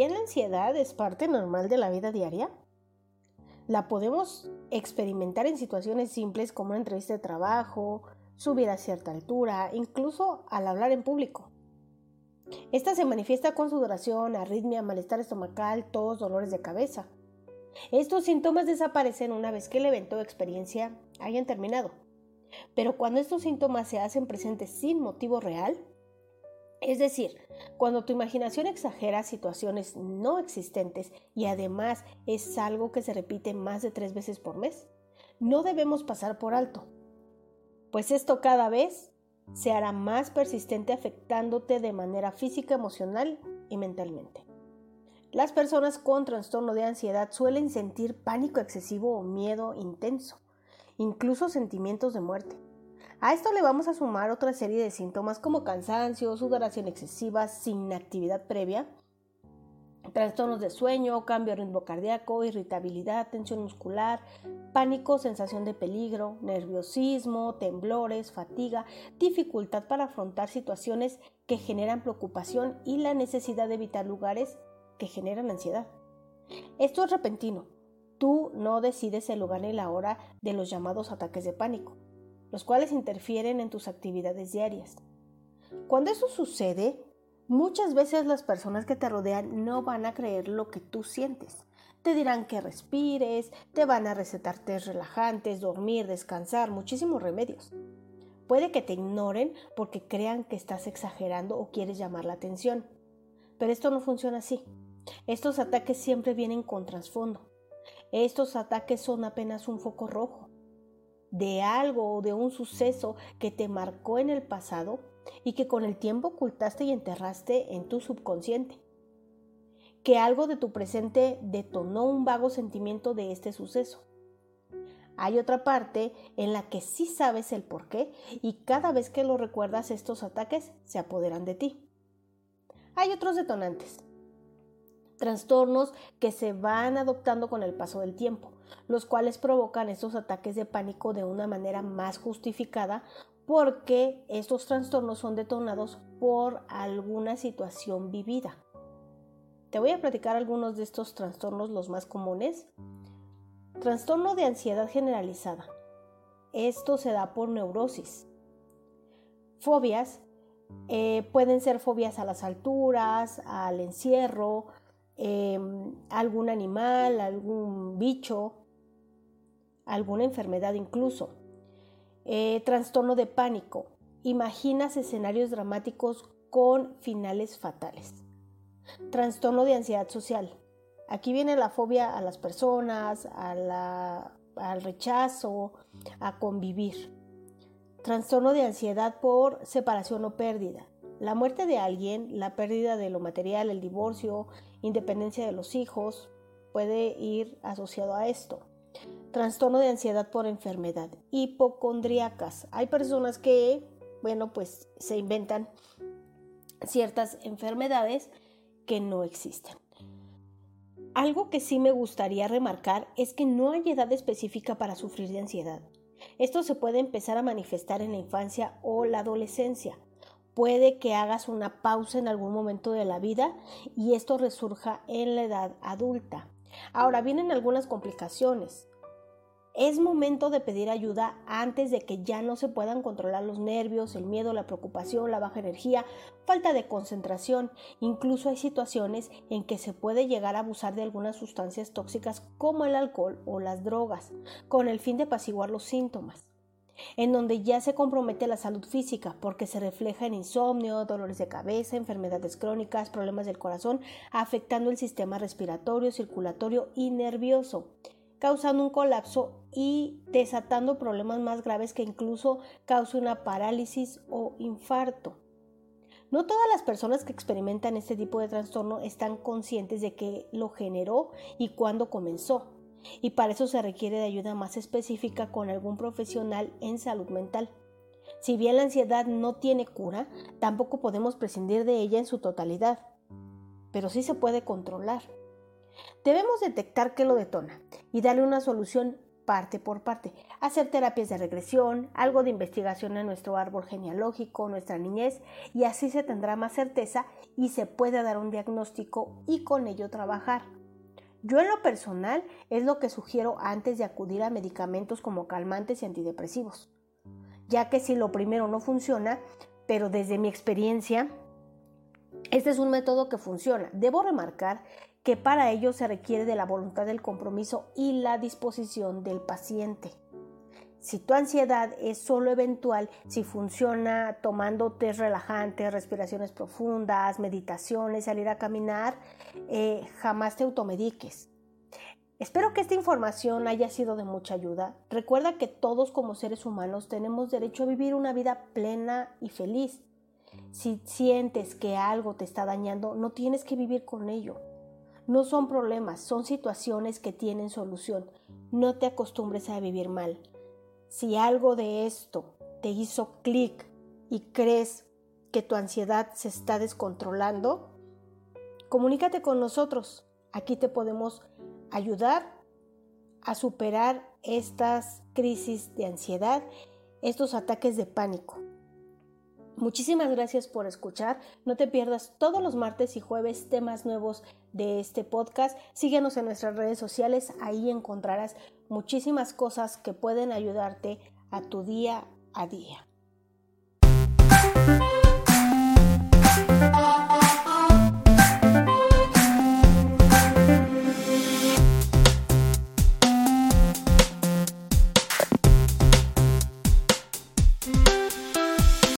bien la ansiedad es parte normal de la vida diaria, la podemos experimentar en situaciones simples como una entrevista de trabajo, subir a cierta altura, incluso al hablar en público. Esta se manifiesta con sudoración, arritmia, malestar estomacal, tos, dolores de cabeza. Estos síntomas desaparecen una vez que el evento o experiencia hayan terminado. Pero cuando estos síntomas se hacen presentes sin motivo real, es decir, cuando tu imaginación exagera situaciones no existentes y además es algo que se repite más de tres veces por mes, no debemos pasar por alto, pues esto cada vez se hará más persistente afectándote de manera física, emocional y mentalmente. Las personas con trastorno de ansiedad suelen sentir pánico excesivo o miedo intenso, incluso sentimientos de muerte. A esto le vamos a sumar otra serie de síntomas como cansancio, sudoración excesiva sin actividad previa, trastornos de sueño, cambio de ritmo cardíaco, irritabilidad, tensión muscular, pánico, sensación de peligro, nerviosismo, temblores, fatiga, dificultad para afrontar situaciones que generan preocupación y la necesidad de evitar lugares que generan ansiedad. Esto es repentino. Tú no decides el lugar ni la hora de los llamados ataques de pánico los cuales interfieren en tus actividades diarias. Cuando eso sucede, muchas veces las personas que te rodean no van a creer lo que tú sientes. Te dirán que respires, te van a recetar test relajantes, dormir, descansar, muchísimos remedios. Puede que te ignoren porque crean que estás exagerando o quieres llamar la atención. Pero esto no funciona así. Estos ataques siempre vienen con trasfondo. Estos ataques son apenas un foco rojo de algo o de un suceso que te marcó en el pasado y que con el tiempo ocultaste y enterraste en tu subconsciente. Que algo de tu presente detonó un vago sentimiento de este suceso. Hay otra parte en la que sí sabes el por qué y cada vez que lo recuerdas estos ataques se apoderan de ti. Hay otros detonantes, trastornos que se van adoptando con el paso del tiempo, los cuales provocan estos ataques de pánico de una manera más justificada porque estos trastornos son detonados por alguna situación vivida. Te voy a platicar algunos de estos trastornos, los más comunes. Trastorno de ansiedad generalizada. Esto se da por neurosis. Fobias. Eh, pueden ser fobias a las alturas, al encierro, Em, algún animal, algún bicho, alguna enfermedad incluso. Eh, trastorno de pánico. Imaginas escenarios dramáticos con finales fatales. Trastorno de ansiedad social. Aquí viene la fobia a las personas, al rechazo, a convivir. Trastorno de ansiedad por separación o pérdida. La muerte de alguien, la pérdida de lo material, el divorcio, independencia de los hijos, puede ir asociado a esto. Trastorno de ansiedad por enfermedad, hipocondriacas. Hay personas que, bueno, pues se inventan ciertas enfermedades que no existen. Algo que sí me gustaría remarcar es que no hay edad específica para sufrir de ansiedad. Esto se puede empezar a manifestar en la infancia o la adolescencia puede que hagas una pausa en algún momento de la vida y esto resurja en la edad adulta. Ahora vienen algunas complicaciones. Es momento de pedir ayuda antes de que ya no se puedan controlar los nervios, el miedo, la preocupación, la baja energía, falta de concentración. Incluso hay situaciones en que se puede llegar a abusar de algunas sustancias tóxicas como el alcohol o las drogas, con el fin de apaciguar los síntomas en donde ya se compromete la salud física porque se refleja en insomnio, dolores de cabeza, enfermedades crónicas, problemas del corazón, afectando el sistema respiratorio, circulatorio y nervioso, causando un colapso y desatando problemas más graves que incluso cause una parálisis o infarto. No todas las personas que experimentan este tipo de trastorno están conscientes de que lo generó y cuándo comenzó y para eso se requiere de ayuda más específica con algún profesional en salud mental. Si bien la ansiedad no tiene cura, tampoco podemos prescindir de ella en su totalidad, pero sí se puede controlar. Debemos detectar qué lo detona y darle una solución parte por parte, hacer terapias de regresión, algo de investigación en nuestro árbol genealógico, nuestra niñez, y así se tendrá más certeza y se puede dar un diagnóstico y con ello trabajar. Yo en lo personal es lo que sugiero antes de acudir a medicamentos como calmantes y antidepresivos, ya que si lo primero no funciona, pero desde mi experiencia, este es un método que funciona. Debo remarcar que para ello se requiere de la voluntad del compromiso y la disposición del paciente. Si tu ansiedad es solo eventual, si funciona tomando test relajantes, respiraciones profundas, meditaciones, salir a caminar, eh, jamás te automediques. Espero que esta información haya sido de mucha ayuda. Recuerda que todos como seres humanos tenemos derecho a vivir una vida plena y feliz. Si sientes que algo te está dañando, no tienes que vivir con ello. No son problemas, son situaciones que tienen solución. No te acostumbres a vivir mal. Si algo de esto te hizo clic y crees que tu ansiedad se está descontrolando, comunícate con nosotros. Aquí te podemos ayudar a superar estas crisis de ansiedad, estos ataques de pánico. Muchísimas gracias por escuchar. No te pierdas todos los martes y jueves temas nuevos de este podcast. Síguenos en nuestras redes sociales. Ahí encontrarás muchísimas cosas que pueden ayudarte a tu día a día.